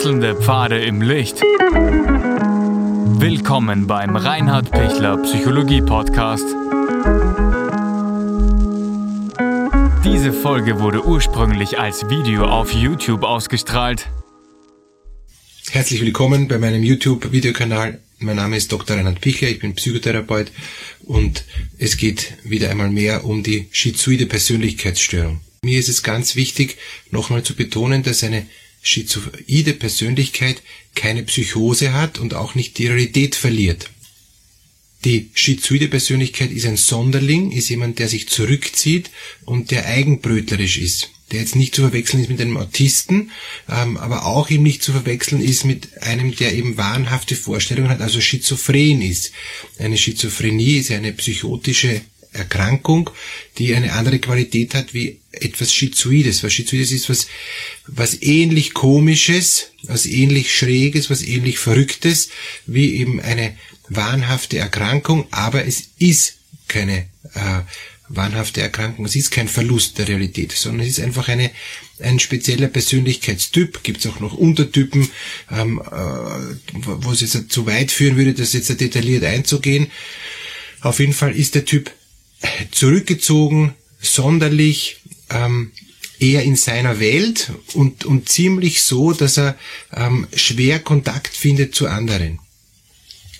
Wechselnde Pfade im Licht. Willkommen beim Reinhard Pichler Psychologie Podcast. Diese Folge wurde ursprünglich als Video auf YouTube ausgestrahlt. Herzlich willkommen bei meinem YouTube-Videokanal. Mein Name ist Dr. Reinhard Pichler, ich bin Psychotherapeut und es geht wieder einmal mehr um die schizoide Persönlichkeitsstörung. Mir ist es ganz wichtig, nochmal zu betonen, dass eine schizoide Persönlichkeit keine Psychose hat und auch nicht die Realität verliert. Die schizoide Persönlichkeit ist ein Sonderling, ist jemand, der sich zurückzieht und der eigenbrötlerisch ist. Der jetzt nicht zu verwechseln ist mit einem Autisten, ähm, aber auch eben nicht zu verwechseln ist mit einem, der eben wahnhafte Vorstellungen hat, also schizophren ist. Eine Schizophrenie ist eine psychotische Erkrankung, die eine andere Qualität hat wie etwas Schizoides. Was Schizoides ist was, was ähnlich komisches, was ähnlich schräges, was ähnlich verrücktes, wie eben eine wahnhafte Erkrankung, aber es ist keine äh, wahnhafte Erkrankung, es ist kein Verlust der Realität, sondern es ist einfach eine, ein spezieller Persönlichkeitstyp, gibt es auch noch Untertypen, ähm, äh, wo es jetzt zu weit führen würde, das jetzt detailliert einzugehen. Auf jeden Fall ist der Typ zurückgezogen, sonderlich, ähm, eher in seiner Welt und, und ziemlich so, dass er ähm, schwer Kontakt findet zu anderen.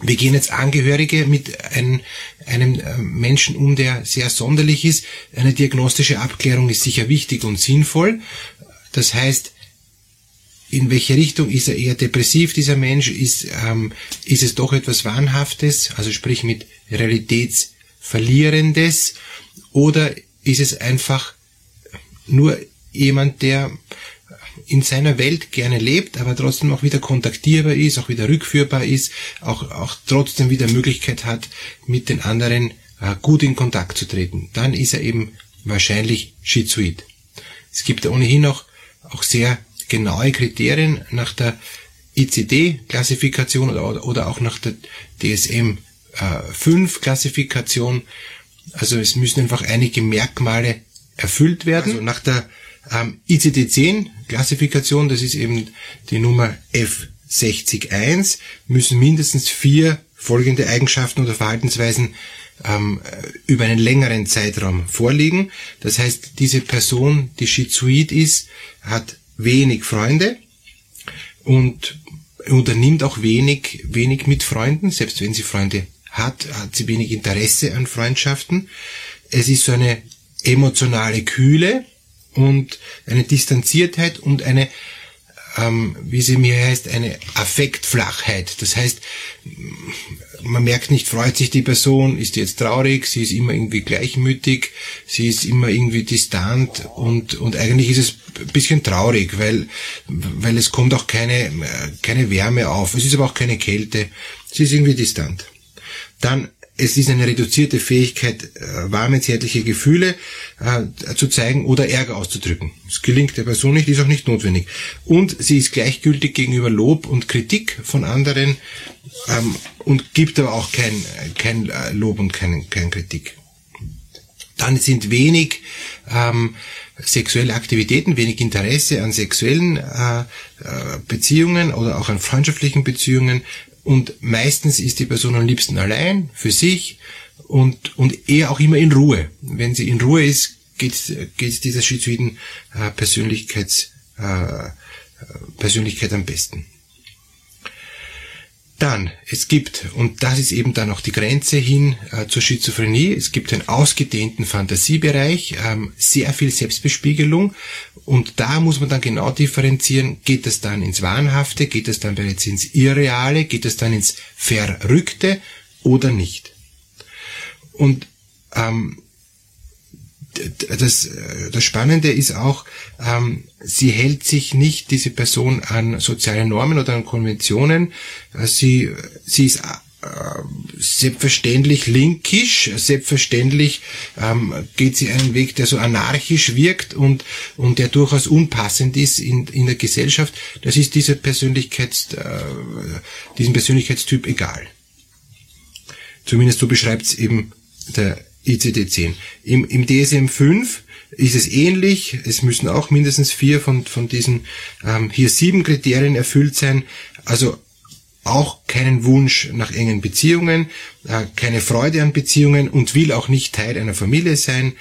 Wir gehen jetzt Angehörige mit einem, einem äh, Menschen um, der sehr sonderlich ist. Eine diagnostische Abklärung ist sicher wichtig und sinnvoll. Das heißt, in welche Richtung ist er eher depressiv, dieser Mensch? Ist, ähm, ist es doch etwas Wahnhaftes, also sprich mit Realitätsverlierendes? Oder ist es einfach nur jemand, der in seiner Welt gerne lebt, aber trotzdem auch wieder kontaktierbar ist, auch wieder rückführbar ist, auch, auch trotzdem wieder Möglichkeit hat, mit den anderen äh, gut in Kontakt zu treten. Dann ist er eben wahrscheinlich schizoid. Es gibt ohnehin noch auch sehr genaue Kriterien nach der ICD-Klassifikation oder, oder auch nach der DSM-5-Klassifikation. Äh, also es müssen einfach einige Merkmale erfüllt werden. Also nach der ähm, ICD-10 das ist eben die Nummer F601, müssen mindestens vier folgende Eigenschaften oder Verhaltensweisen ähm, über einen längeren Zeitraum vorliegen. Das heißt, diese Person, die schizoid ist, hat wenig Freunde und unternimmt auch wenig, wenig mit Freunden, selbst wenn sie Freunde hat, hat sie wenig Interesse an Freundschaften. Es ist so eine emotionale Kühle und eine Distanziertheit und eine, ähm, wie sie mir heißt, eine Affektflachheit. Das heißt, man merkt nicht, freut sich die Person, ist jetzt traurig, sie ist immer irgendwie gleichmütig, sie ist immer irgendwie distant und, und eigentlich ist es ein bisschen traurig, weil, weil es kommt auch keine, keine Wärme auf. Es ist aber auch keine Kälte. Sie ist irgendwie distant. Dann es ist eine reduzierte Fähigkeit, äh, warme, zärtliche Gefühle äh, zu zeigen oder Ärger auszudrücken. Es gelingt der Person nicht, ist auch nicht notwendig. Und sie ist gleichgültig gegenüber Lob und Kritik von anderen ähm, und gibt aber auch kein, kein äh, Lob und keine kein Kritik. Dann sind wenig ähm, sexuelle Aktivitäten, wenig Interesse an sexuellen äh, äh Beziehungen oder auch an freundschaftlichen Beziehungen, und meistens ist die Person am liebsten allein, für sich und, und eher auch immer in Ruhe. Wenn sie in Ruhe ist, geht es dieser schizoiden äh, Persönlichkeits, äh, Persönlichkeit am besten. Dann, es gibt, und das ist eben dann auch die Grenze hin äh, zur Schizophrenie, es gibt einen ausgedehnten Fantasiebereich, ähm, sehr viel Selbstbespiegelung und da muss man dann genau differenzieren, geht das dann ins Wahnhafte, geht das dann bereits ins Irreale, geht das dann ins Verrückte oder nicht. Und ähm, das, das Spannende ist auch, ähm, sie hält sich nicht, diese Person, an soziale Normen oder an Konventionen. Äh, sie, sie ist äh, selbstverständlich linkisch, selbstverständlich ähm, geht sie einen Weg, der so anarchisch wirkt und, und der durchaus unpassend ist in, in der Gesellschaft. Das ist dieser Persönlichkeits, äh, diesem Persönlichkeitstyp egal. Zumindest so beschreibt es eben der ICD-10. Im, Im DSM-5 ist es ähnlich. Es müssen auch mindestens vier von, von diesen ähm, hier sieben Kriterien erfüllt sein. Also auch keinen Wunsch nach engen Beziehungen, äh, keine Freude an Beziehungen und will auch nicht Teil einer Familie sein.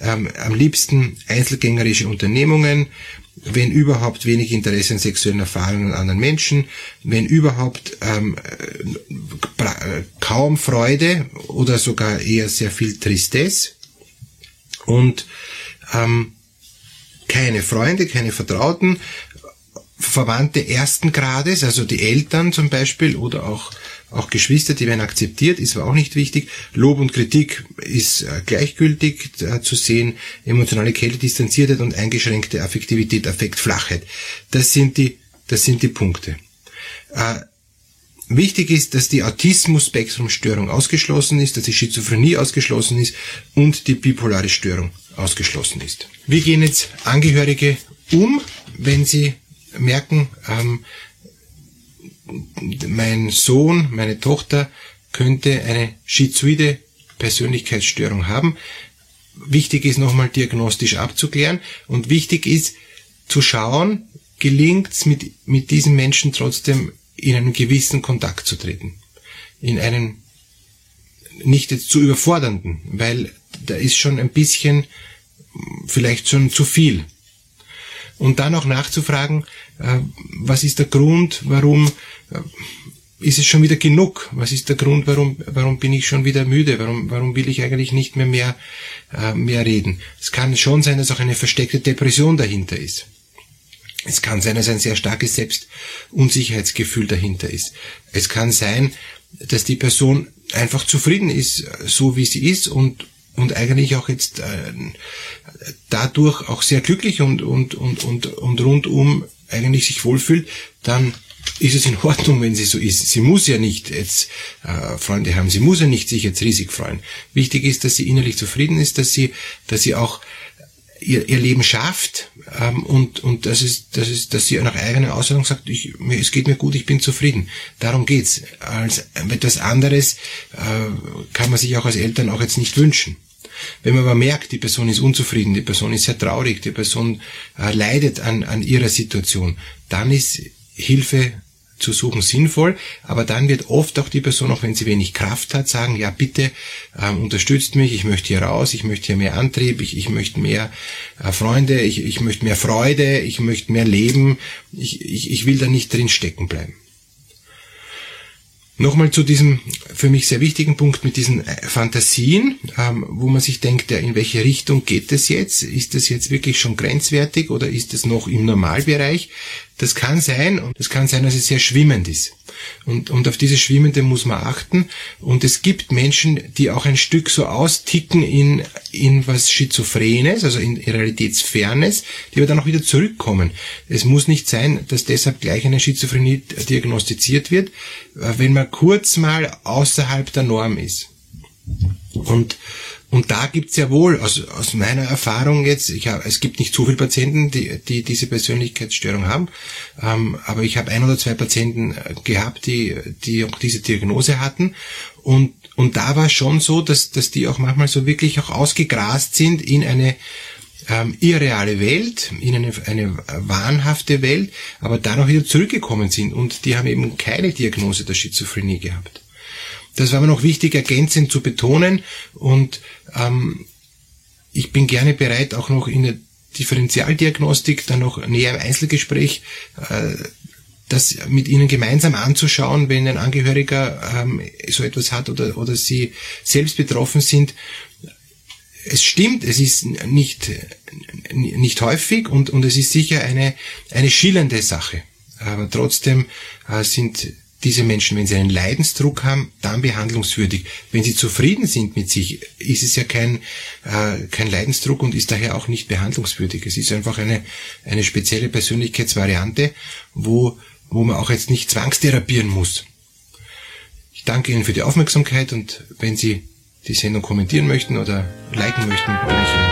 Ähm, am liebsten einzelgängerische Unternehmungen, wenn überhaupt wenig Interesse an sexuellen Erfahrungen an anderen Menschen, wenn überhaupt ähm, äh, kaum Freude oder sogar eher sehr viel Tristesse und ähm, keine Freunde, keine Vertrauten, Verwandte ersten Grades, also die Eltern zum Beispiel oder auch, auch Geschwister, die werden akzeptiert, ist aber auch nicht wichtig. Lob und Kritik ist äh, gleichgültig äh, zu sehen. Emotionale Kälte, Distanziertheit und eingeschränkte Affektivität, Affektflachheit. Das sind die, das sind die Punkte. Äh, wichtig ist, dass die Autismus-Spektrum-Störung ausgeschlossen ist, dass die Schizophrenie ausgeschlossen ist und die bipolare Störung ausgeschlossen ist. Wie gehen jetzt Angehörige um, wenn sie merken, ähm, mein Sohn, meine Tochter könnte eine schizoide Persönlichkeitsstörung haben. Wichtig ist nochmal diagnostisch abzuklären und wichtig ist zu schauen, gelingt es mit, mit diesen Menschen trotzdem in einen gewissen Kontakt zu treten. In einen nicht jetzt zu überfordernden, weil da ist schon ein bisschen vielleicht schon zu viel. Und dann auch nachzufragen, äh, was ist der Grund, warum äh, ist es schon wieder genug? Was ist der Grund, warum, warum bin ich schon wieder müde? Warum, warum will ich eigentlich nicht mehr mehr, äh, mehr reden? Es kann schon sein, dass auch eine versteckte Depression dahinter ist. Es kann sein, dass ein sehr starkes Selbstunsicherheitsgefühl dahinter ist. Es kann sein, dass die Person einfach zufrieden ist, so wie sie ist und, und eigentlich auch jetzt äh, dadurch auch sehr glücklich und, und, und, und, und rundum eigentlich sich wohlfühlt, dann ist es in Ordnung, wenn sie so ist. Sie muss ja nicht jetzt äh, Freunde haben, sie muss ja nicht sich jetzt riesig freuen. Wichtig ist, dass sie innerlich zufrieden ist, dass sie, dass sie auch ihr, ihr Leben schafft ähm, und, und das ist, das ist, dass sie nach eigener Aussagung sagt, ich, mir, es geht mir gut, ich bin zufrieden. Darum geht's. Als etwas anderes äh, kann man sich auch als Eltern auch jetzt nicht wünschen. Wenn man aber merkt, die Person ist unzufrieden, die Person ist sehr traurig, die Person äh, leidet an, an ihrer Situation, dann ist Hilfe zu suchen sinnvoll, aber dann wird oft auch die Person, auch wenn sie wenig Kraft hat, sagen, ja bitte ähm, unterstützt mich, ich möchte hier raus, ich möchte hier mehr Antrieb, ich, ich möchte mehr äh, Freunde, ich, ich möchte mehr Freude, ich möchte mehr Leben, ich, ich, ich will da nicht drin stecken bleiben. Nochmal zu diesem für mich sehr wichtigen Punkt mit diesen äh, Fantasien, ähm, wo man sich denkt, in welche Richtung geht es jetzt? Ist das jetzt wirklich schon grenzwertig oder ist es noch im Normalbereich? Das kann sein und es kann sein, dass es sehr schwimmend ist. Und, und auf diese Schwimmende muss man achten. Und es gibt Menschen, die auch ein Stück so austicken in, in was Schizophrenes, also in Realitätsfernes, die aber dann auch wieder zurückkommen. Es muss nicht sein, dass deshalb gleich eine Schizophrenie diagnostiziert wird, äh, wenn man kurz mal außerhalb der Norm ist. Und und da gibt's ja wohl, aus, aus meiner Erfahrung jetzt, ich hab, es gibt nicht so viele Patienten, die, die diese Persönlichkeitsstörung haben, ähm, aber ich habe ein oder zwei Patienten äh, gehabt, die, die auch diese Diagnose hatten. Und, und da war schon so, dass, dass die auch manchmal so wirklich auch ausgegrast sind in eine ähm, irreale Welt, in eine, eine wahnhafte Welt, aber dann auch wieder zurückgekommen sind. Und die haben eben keine Diagnose der Schizophrenie gehabt. Das war mir noch wichtig ergänzend zu betonen und ähm, ich bin gerne bereit, auch noch in der Differentialdiagnostik dann noch näher im Einzelgespräch äh, das mit Ihnen gemeinsam anzuschauen, wenn ein Angehöriger ähm, so etwas hat oder, oder Sie selbst betroffen sind. Es stimmt, es ist nicht, nicht häufig und, und es ist sicher eine, eine schillernde Sache. Aber trotzdem äh, sind diese Menschen, wenn sie einen Leidensdruck haben, dann behandlungswürdig. Wenn sie zufrieden sind mit sich, ist es ja kein, äh, kein Leidensdruck und ist daher auch nicht behandlungswürdig. Es ist einfach eine, eine spezielle Persönlichkeitsvariante, wo, wo man auch jetzt nicht zwangstherapieren muss. Ich danke Ihnen für die Aufmerksamkeit und wenn Sie die Sendung kommentieren möchten oder liken möchten, bin ich Ihnen